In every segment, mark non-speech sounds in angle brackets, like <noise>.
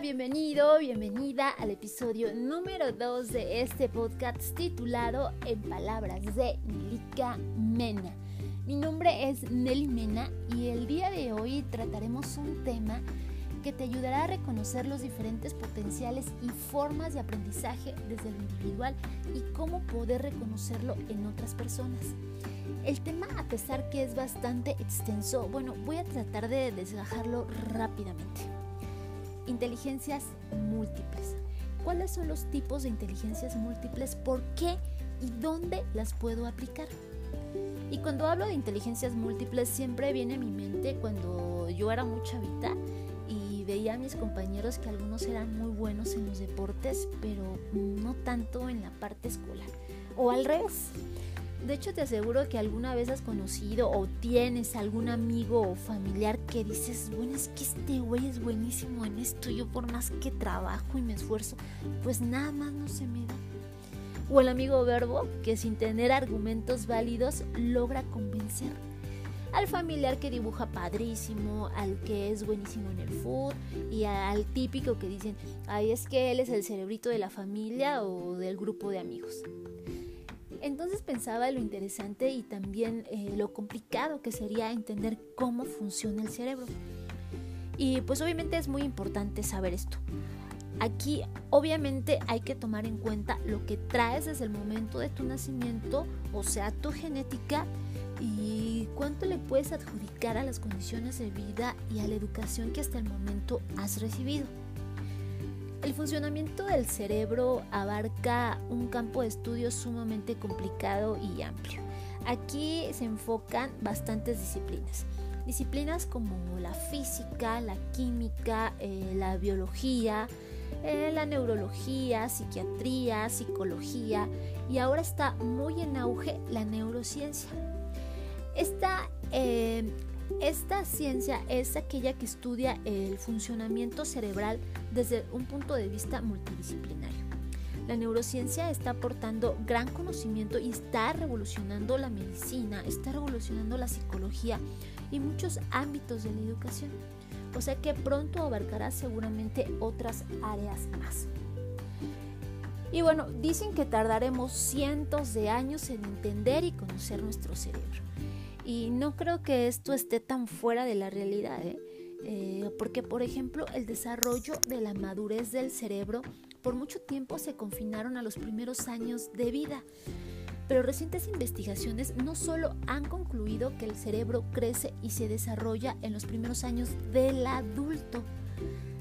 bienvenido, bienvenida al episodio número 2 de este podcast titulado En palabras de Nelika Mena. Mi nombre es Nelly Mena y el día de hoy trataremos un tema que te ayudará a reconocer los diferentes potenciales y formas de aprendizaje desde lo individual y cómo poder reconocerlo en otras personas. El tema, a pesar que es bastante extenso, bueno, voy a tratar de desgajarlo rápidamente. Inteligencias múltiples. ¿Cuáles son los tipos de inteligencias múltiples? ¿Por qué y dónde las puedo aplicar? Y cuando hablo de inteligencias múltiples siempre viene a mi mente cuando yo era muy chavita y veía a mis compañeros que algunos eran muy buenos en los deportes, pero no tanto en la parte escolar. O al revés. De hecho, te aseguro que alguna vez has conocido o tienes algún amigo o familiar que dices, bueno, es que este güey es buenísimo en esto, yo por más que trabajo y me esfuerzo, pues nada más no se me da. O el amigo verbo que sin tener argumentos válidos logra convencer. Al familiar que dibuja padrísimo, al que es buenísimo en el food y al típico que dicen, ay, es que él es el cerebrito de la familia o del grupo de amigos. Entonces pensaba lo interesante y también eh, lo complicado que sería entender cómo funciona el cerebro. Y pues obviamente es muy importante saber esto. Aquí obviamente hay que tomar en cuenta lo que traes desde el momento de tu nacimiento, o sea, tu genética, y cuánto le puedes adjudicar a las condiciones de vida y a la educación que hasta el momento has recibido. El funcionamiento del cerebro abarca un campo de estudio sumamente complicado y amplio. Aquí se enfocan bastantes disciplinas. Disciplinas como la física, la química, eh, la biología, eh, la neurología, psiquiatría, psicología y ahora está muy en auge la neurociencia. Esta eh, esta ciencia es aquella que estudia el funcionamiento cerebral desde un punto de vista multidisciplinario. La neurociencia está aportando gran conocimiento y está revolucionando la medicina, está revolucionando la psicología y muchos ámbitos de la educación. O sea que pronto abarcará seguramente otras áreas más. Y bueno, dicen que tardaremos cientos de años en entender y conocer nuestro cerebro. Y no creo que esto esté tan fuera de la realidad, ¿eh? Eh, porque por ejemplo el desarrollo de la madurez del cerebro por mucho tiempo se confinaron a los primeros años de vida. Pero recientes investigaciones no solo han concluido que el cerebro crece y se desarrolla en los primeros años del adulto,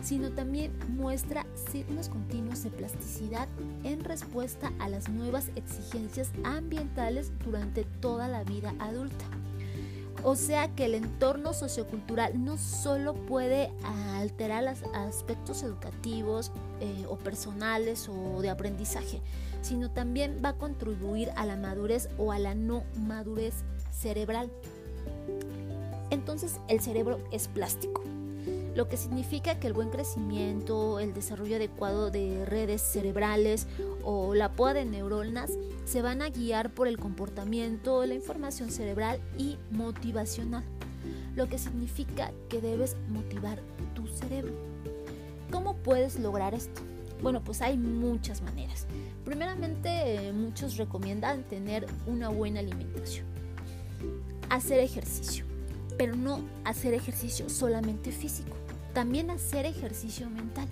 sino también muestra signos continuos de plasticidad en respuesta a las nuevas exigencias ambientales durante toda la vida adulta. O sea que el entorno sociocultural no solo puede alterar los aspectos educativos eh, o personales o de aprendizaje, sino también va a contribuir a la madurez o a la no madurez cerebral. Entonces el cerebro es plástico lo que significa que el buen crecimiento, el desarrollo adecuado de redes cerebrales o la poda de neuronas se van a guiar por el comportamiento, la información cerebral y motivacional, lo que significa que debes motivar tu cerebro. ¿Cómo puedes lograr esto? Bueno, pues hay muchas maneras. Primeramente, muchos recomiendan tener una buena alimentación. Hacer ejercicio, pero no hacer ejercicio solamente físico también hacer ejercicio mental.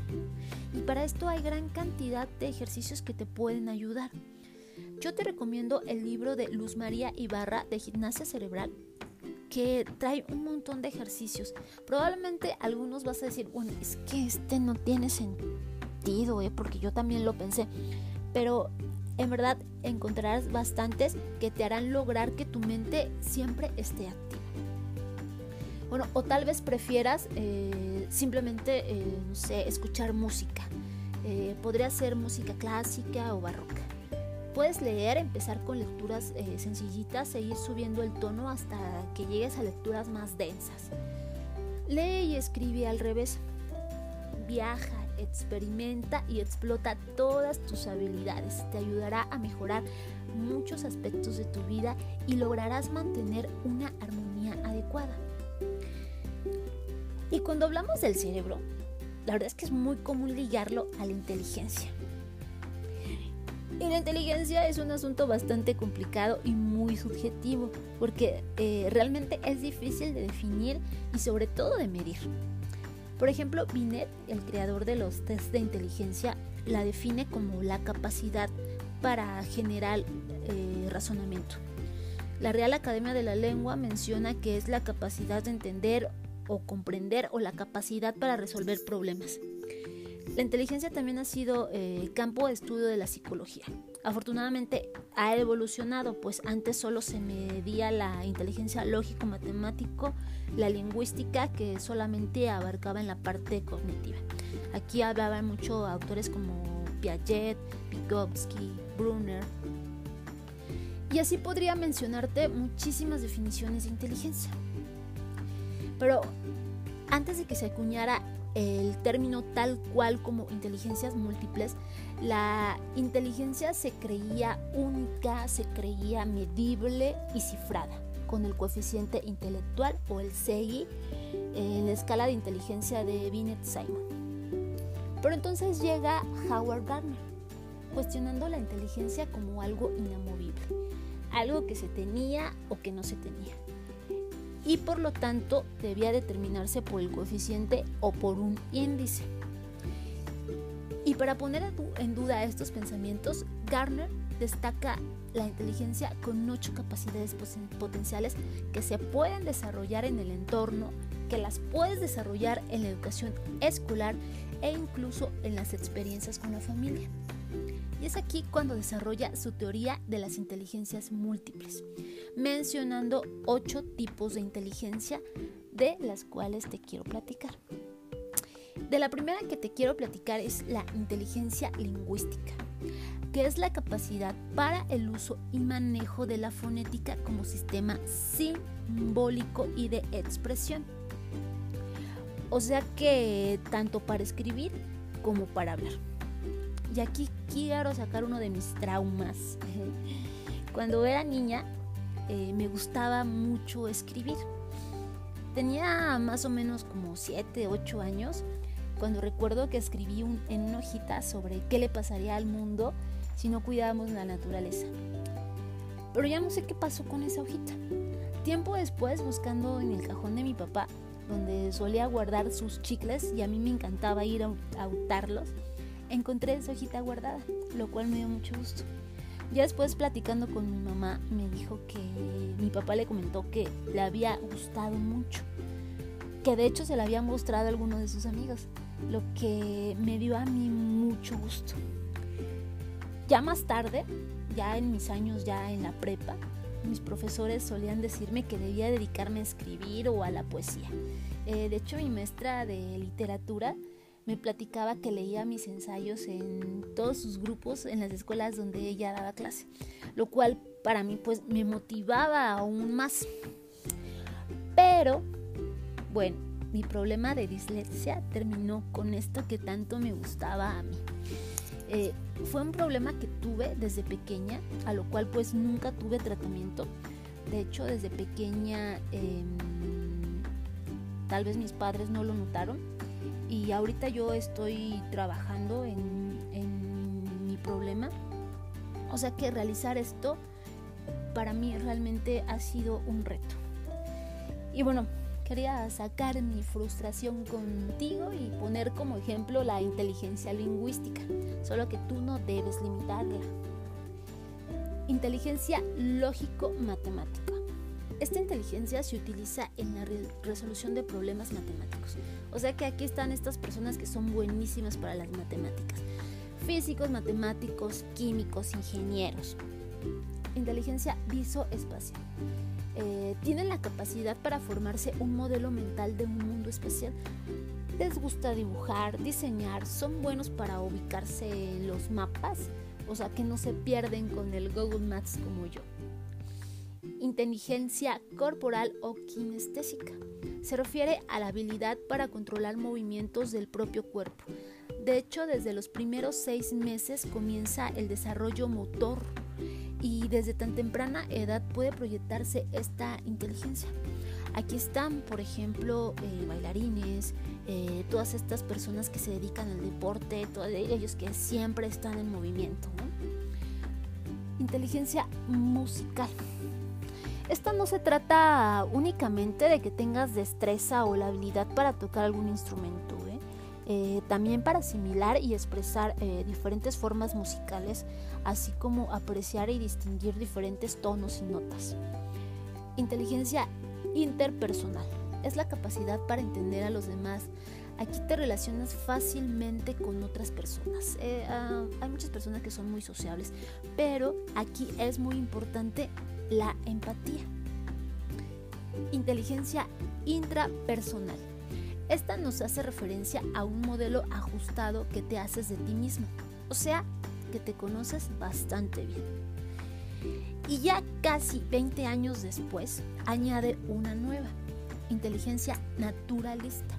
Y para esto hay gran cantidad de ejercicios que te pueden ayudar. Yo te recomiendo el libro de Luz María Ibarra de Gimnasia Cerebral que trae un montón de ejercicios. Probablemente algunos vas a decir, bueno, es que este no tiene sentido, ¿eh? porque yo también lo pensé. Pero en verdad encontrarás bastantes que te harán lograr que tu mente siempre esté activa. Bueno, o tal vez prefieras eh, simplemente, eh, no sé, escuchar música. Eh, podría ser música clásica o barroca. Puedes leer, empezar con lecturas sencillitas e ir subiendo el tono hasta que llegues a lecturas más densas. Lee y escribe al revés. Viaja, experimenta y explota todas tus habilidades. Te ayudará a mejorar muchos aspectos de tu vida y lograrás mantener una armonía adecuada. Y cuando hablamos del cerebro, la verdad es que es muy común ligarlo a la inteligencia. Y la inteligencia es un asunto bastante complicado y muy subjetivo, porque eh, realmente es difícil de definir y sobre todo de medir. Por ejemplo, Binet, el creador de los tests de inteligencia, la define como la capacidad para generar eh, razonamiento. La Real Academia de la Lengua menciona que es la capacidad de entender o comprender o la capacidad para resolver problemas. La inteligencia también ha sido eh, campo de estudio de la psicología. Afortunadamente ha evolucionado, pues antes solo se medía la inteligencia lógico-matemático, la lingüística, que solamente abarcaba en la parte cognitiva. Aquí hablaban mucho autores como Piaget, Vygotsky, Brunner. Y así podría mencionarte muchísimas definiciones de inteligencia. Pero antes de que se acuñara el término tal cual como inteligencias múltiples, la inteligencia se creía única, se creía medible y cifrada con el coeficiente intelectual o el CI en la escala de inteligencia de Binet-Simon. Pero entonces llega Howard Gardner, cuestionando la inteligencia como algo inamovible, algo que se tenía o que no se tenía y por lo tanto debía determinarse por el coeficiente o por un índice. Y para poner en duda estos pensamientos, Garner destaca la inteligencia con ocho capacidades potenciales que se pueden desarrollar en el entorno, que las puedes desarrollar en la educación escolar e incluso en las experiencias con la familia. Y es aquí cuando desarrolla su teoría de las inteligencias múltiples, mencionando ocho tipos de inteligencia de las cuales te quiero platicar. De la primera que te quiero platicar es la inteligencia lingüística, que es la capacidad para el uso y manejo de la fonética como sistema simbólico y de expresión. O sea que tanto para escribir como para hablar. Y aquí quiero sacar uno de mis traumas. <laughs> Cuando era niña eh, me gustaba mucho escribir. Tenía más o menos como 7, 8 años cuando recuerdo que escribí en una hojita sobre qué le pasaría al mundo si no cuidábamos la naturaleza. Pero ya no sé qué pasó con esa hojita. Tiempo después, buscando en el cajón de mi papá, donde solía guardar sus chicles y a mí me encantaba ir a, a untarlos, encontré esa hojita guardada, lo cual me dio mucho gusto. Ya después platicando con mi mamá me dijo que mi papá le comentó que le había gustado mucho, que de hecho se le había mostrado a alguno de sus amigos, lo que me dio a mí mucho gusto. Ya más tarde, ya en mis años ya en la prepa, mis profesores solían decirme que debía dedicarme a escribir o a la poesía. Eh, de hecho, mi maestra de literatura me platicaba que leía mis ensayos en todos sus grupos en las escuelas donde ella daba clase, lo cual para mí pues me motivaba aún más. Pero, bueno, mi problema de dislexia terminó con esto que tanto me gustaba a mí. Eh, fue un problema que tuve desde pequeña, a lo cual pues nunca tuve tratamiento. De hecho, desde pequeña em, tal vez mis padres no lo notaron, y ahorita yo estoy trabajando en, mi problema. O sea que realizar esto para mí realmente ha sido un reto. Y bueno, quería sacar mi frustración contigo y poner como ejemplo la inteligencia lingüística, solo que tú no debes limitarla. Inteligencia lógico-matemática. Esta inteligencia se utiliza en la resolución de problemas matemáticos. O sea que aquí están estas personas que son buenísimas para las matemáticas. Físicos, matemáticos, químicos, ingenieros. Inteligencia visoespacial. Eh, tienen la capacidad para formarse un modelo mental de un mundo espacial. Les gusta dibujar, diseñar, son buenos para ubicarse los mapas, o sea que no se pierden con el Google Maps como yo inteligencia corporal o kinestésica. Se refiere a la habilidad para controlar movimientos del propio cuerpo. De hecho, desde los primeros seis meses comienza el desarrollo motor y desde tan temprana edad puede proyectarse esta inteligencia. Aquí están, por ejemplo, eh, bailarines, eh, todas estas personas que se dedican al deporte, todos ellos que siempre están en movimiento. Inteligencia musical. Esta no se trata únicamente de que tengas destreza o la habilidad para tocar algún instrumento, ¿eh? Eh, también para asimilar y expresar diferentes formas musicales, así como apreciar y distinguir diferentes tonos y notas. Inteligencia interpersonal es la capacidad para entender a los demás. Aquí te relacionas fácilmente con otras personas. Eh, ah, hay muchas personas que son muy sociables, pero aquí es muy importante la empatía. Inteligencia intrapersonal. Esta nos hace referencia a un modelo ajustado que te haces de ti mismo, o sea, que te conoces bastante bien. Y ya casi 20 años después, añade una nueva, inteligencia naturalista,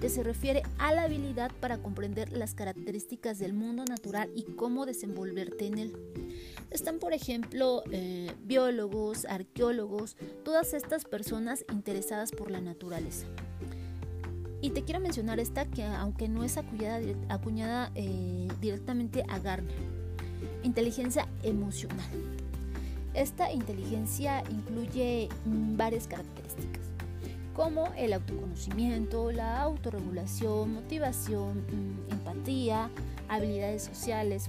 que se refiere a la habilidad para comprender las características del mundo natural y cómo desenvolverte en él. Están, por ejemplo, eh, biólogos, arqueólogos, todas estas personas interesadas por la naturaleza. Y te quiero mencionar esta que aunque no es acuñada, eh, directamente a Garner, inteligencia emocional. Esta inteligencia incluye mm, varias características, como el autoconocimiento, la autorregulación, motivación, mm, empatía, habilidades sociales.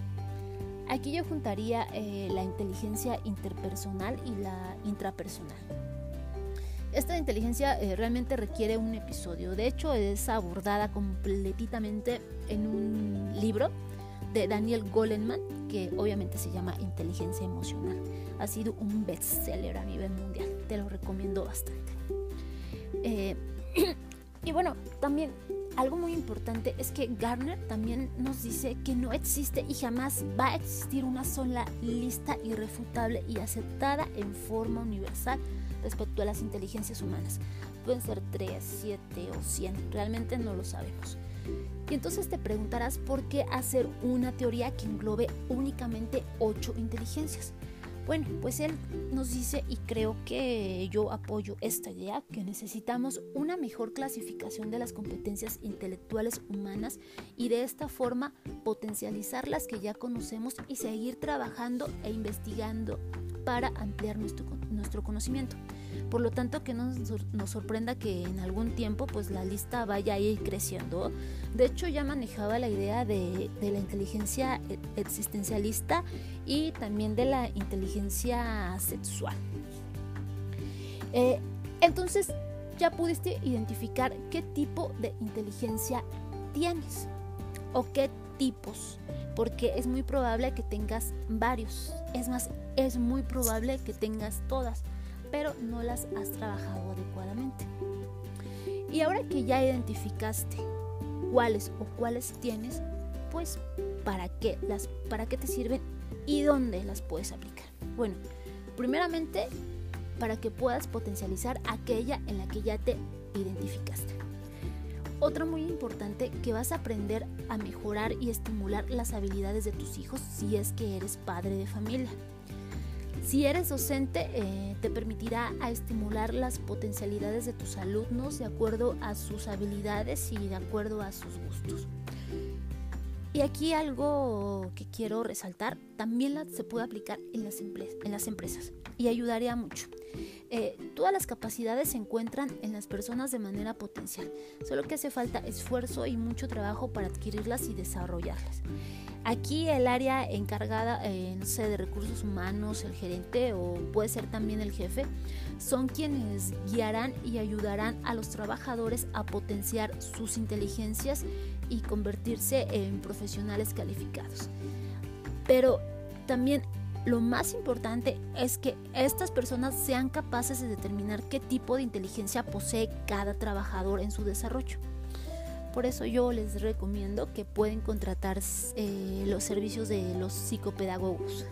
Aquí yo juntaría eh, la inteligencia interpersonal y la intrapersonal. Esta inteligencia eh, realmente requiere un episodio, de hecho es abordada completamente en un libro de Daniel Goleman, que obviamente se llama Inteligencia Emocional. Ha sido un bestseller a nivel mundial, te lo recomiendo bastante. Eh, <clears throat> y bueno, también algo muy importante es que Garner también nos dice que no existe y jamás va a existir una sola lista irrefutable y aceptada en forma universal respecto a las inteligencias humanas. Pueden ser 3, 7 o 100, realmente no lo sabemos. Y entonces te preguntarás por qué hacer una teoría que englobe únicamente ocho inteligencias. Bueno, pues él nos dice, y creo que yo apoyo esta idea, que necesitamos una mejor clasificación de las competencias intelectuales humanas y de esta forma potencializar las que ya conocemos y seguir trabajando e investigando para ampliar nuestro, nuestro conocimiento. Por lo tanto, que nos, nos sorprenda que en algún tiempo pues la lista vaya a ir creciendo. De hecho, ya manejaba la idea de, la inteligencia e, existencialista y también de la inteligencia sexual. Eh, entonces, ya pudiste identificar qué tipo de inteligencia tienes o qué tipos, porque es muy probable que tengas varios. Es más, es muy probable que tengas todas pero no las has trabajado adecuadamente. Y ahora que ya identificaste cuáles o cuáles tienes, pues para qué las para qué te sirven y dónde las puedes aplicar. Bueno, primeramente para que puedas potencializar aquella en la que ya te identificaste. Otra muy importante que vas a aprender a mejorar y estimular las habilidades de tus hijos si es que eres padre de familia. Si eres docente, eh, te permitirá a estimular las potencialidades de tus alumnos de acuerdo a sus habilidades y de acuerdo a sus gustos. Y aquí algo que quiero resaltar, también se puede aplicar en las, en las empresas y ayudaría mucho. Eh, todas las capacidades se encuentran en las personas de manera potencial, solo que hace falta esfuerzo y mucho trabajo para adquirirlas y desarrollarlas. Aquí el área encargada, eh, no de recursos humanos, el gerente o puede ser también el jefe, son quienes guiarán y ayudarán a los trabajadores a potenciar sus inteligencias y convertirse en profesionales calificados. Pero también lo más importante es que estas personas sean capaces de determinar qué tipo de inteligencia posee cada trabajador en su desarrollo. Por eso yo les recomiendo que pueden contratar eh, los servicios de los psicopedagogos.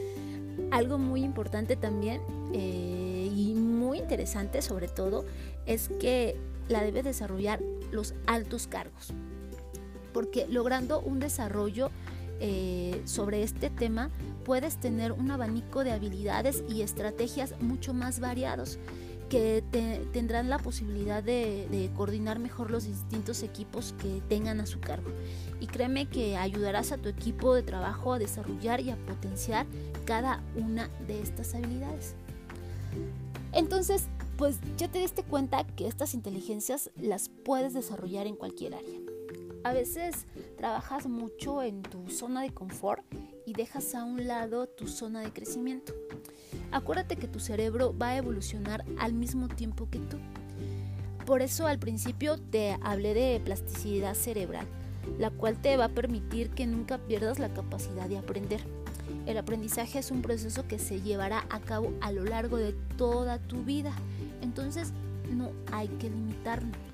<laughs> Algo muy importante también eh, y muy interesante sobre todo es que la debe desarrollar los altos cargos. Porque logrando un desarrollo eh, sobre este tema puedes tener un abanico de habilidades y estrategias mucho más variados que tendrán la posibilidad de, coordinar mejor los distintos equipos que tengan a su cargo. Y créeme que ayudarás a tu equipo de trabajo a desarrollar y a potenciar cada una de estas habilidades. Entonces, pues ya te diste cuenta que estas inteligencias las puedes desarrollar en cualquier área. A veces trabajas mucho en tu zona de confort y dejas a un lado tu zona de crecimiento. Acuérdate que tu cerebro va a evolucionar al mismo tiempo que tú. Por eso al principio te hablé de plasticidad cerebral, la cual te va a permitir que nunca pierdas la capacidad de aprender. El aprendizaje es un proceso que se llevará a cabo a lo largo de toda tu vida, entonces no hay que limitarlo.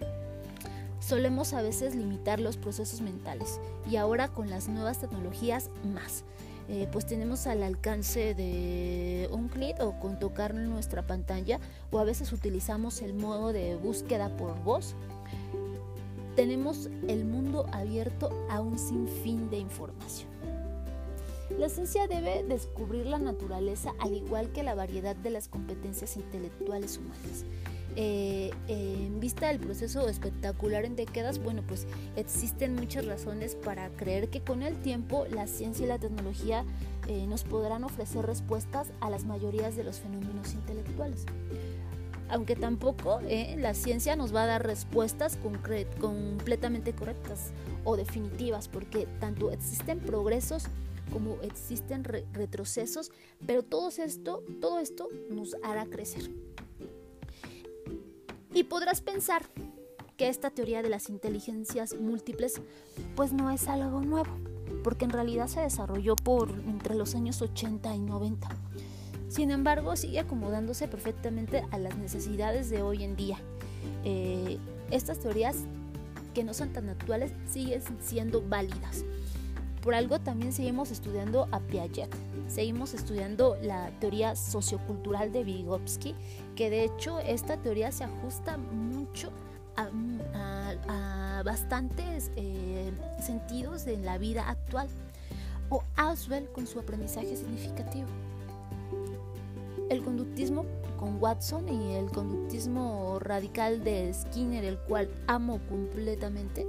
Solemos a veces limitar los procesos mentales y ahora con las nuevas tecnologías más. Eh, pues tenemos al alcance de un clic o con tocar nuestra pantalla o a veces utilizamos el modo de búsqueda por voz. Tenemos el mundo abierto a un sinfín de información. La ciencia debe descubrir la naturaleza al igual que la variedad de las competencias intelectuales humanas. Eh, en vista del proceso espectacular en décadas, bueno, pues existen muchas razones para creer que con el tiempo la ciencia y la tecnología eh, nos podrán ofrecer respuestas a las mayorías de los fenómenos intelectuales. Aunque tampoco eh, la ciencia nos va a dar respuestas completamente correctas o definitivas, porque tanto existen progresos como existen retrocesos, pero todo esto, todo esto nos hará crecer. Y podrás pensar que esta teoría de las inteligencias múltiples pues no es algo nuevo, porque en realidad se desarrolló por entre los años 80 y 90. Sin embargo, sigue acomodándose perfectamente a las necesidades de hoy en día. Eh, estas teorías que no son tan actuales siguen siendo válidas. Por algo también seguimos estudiando a Piaget, seguimos estudiando la teoría sociocultural de Vygotsky, que de hecho esta teoría se ajusta mucho a, bastantes eh, sentidos de la vida actual. O Auswell con su aprendizaje significativo. El conductismo con Watson y el conductismo radical de Skinner, el cual amo completamente,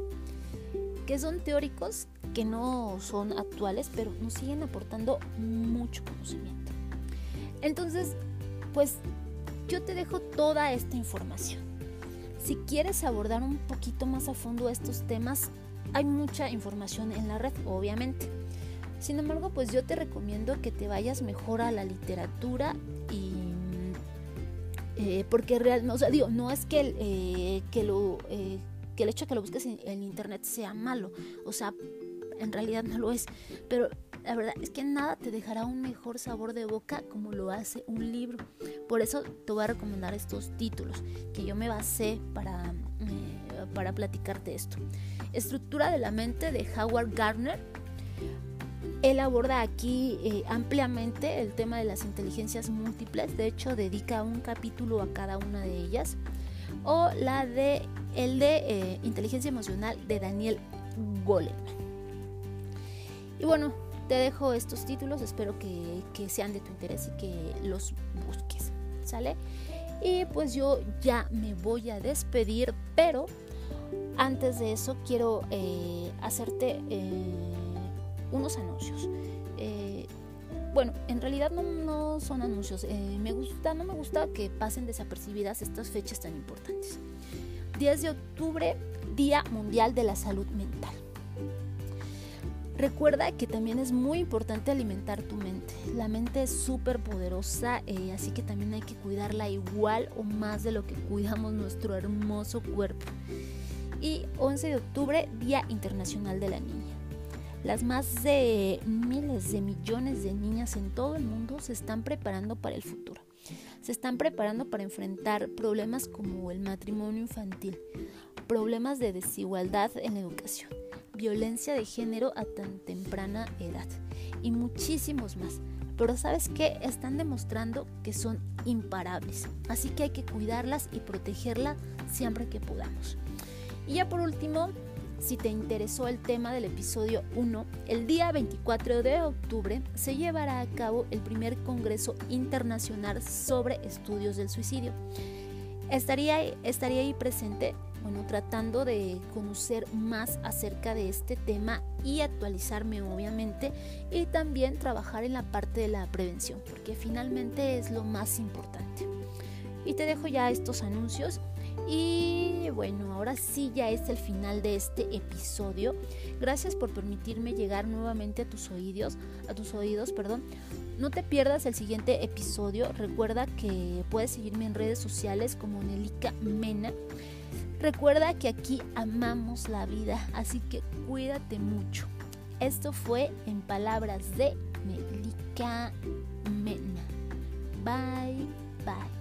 que son teóricos que no son actuales, pero nos siguen aportando mucho conocimiento. Entonces, pues yo te dejo toda esta información. Si quieres abordar un poquito más a fondo estos temas, hay mucha información en la red, obviamente. Sin embargo, pues yo te recomiendo que te vayas mejor a la literatura y eh, porque realmente, o sea, digo, no es que, eh, que lo eh, que el hecho de que lo busques en internet sea malo, o sea, en realidad no lo es, pero la verdad es que nada te dejará un mejor sabor de boca como lo hace un libro. Por eso te voy a recomendar estos títulos que yo me basé para, eh, para platicarte esto. Estructura de la mente de Howard Gardner. Él aborda aquí eh, ampliamente el tema de las inteligencias múltiples, de hecho dedica un capítulo a cada una de ellas. O la de el de eh, inteligencia emocional de Daniel Goleman. Y bueno, te dejo estos títulos, espero que, sean de tu interés y que los busques, ¿sale? Y pues yo ya me voy a despedir, pero antes de eso quiero eh, hacerte eh, unos anuncios. Eh, bueno, en realidad no, son anuncios. me gusta, no me gusta que pasen desapercibidas estas fechas tan importantes. 10 de octubre, Día Mundial de la Salud Mental. Recuerda que también es muy importante alimentar tu mente. La mente es súper poderosa, eh, así que también hay que cuidarla igual o más de lo que cuidamos nuestro hermoso cuerpo. Y 11 de octubre, Día Internacional de la Niña. Las más de miles de millones de niñas en todo el mundo se están preparando para el futuro. Se están preparando para enfrentar problemas como el matrimonio infantil, problemas de desigualdad en la educación violencia de género a tan temprana edad y muchísimos más. Pero sabes que están demostrando que son imparables. Así que hay que cuidarlas y protegerlas siempre que podamos. Y ya por último, si te interesó el tema del episodio 1, el día 24 de octubre se llevará a cabo el primer Congreso Internacional sobre Estudios del Suicidio. estaría, estaría ahí presente, bueno, tratando de conocer más acerca de este tema y actualizarme obviamente y también trabajar en la parte de la prevención, porque finalmente es lo más importante. Y te dejo ya estos anuncios. Y bueno, ahora sí ya es el final de este episodio. Gracias por permitirme llegar nuevamente a tus oídos, a tus oídos, perdón. No te pierdas el siguiente episodio. Recuerda que puedes seguirme en redes sociales como Nelica Mena. Recuerda que aquí amamos la vida, así que cuídate mucho. Esto fue en palabras de Nelica Mena. Bye, bye.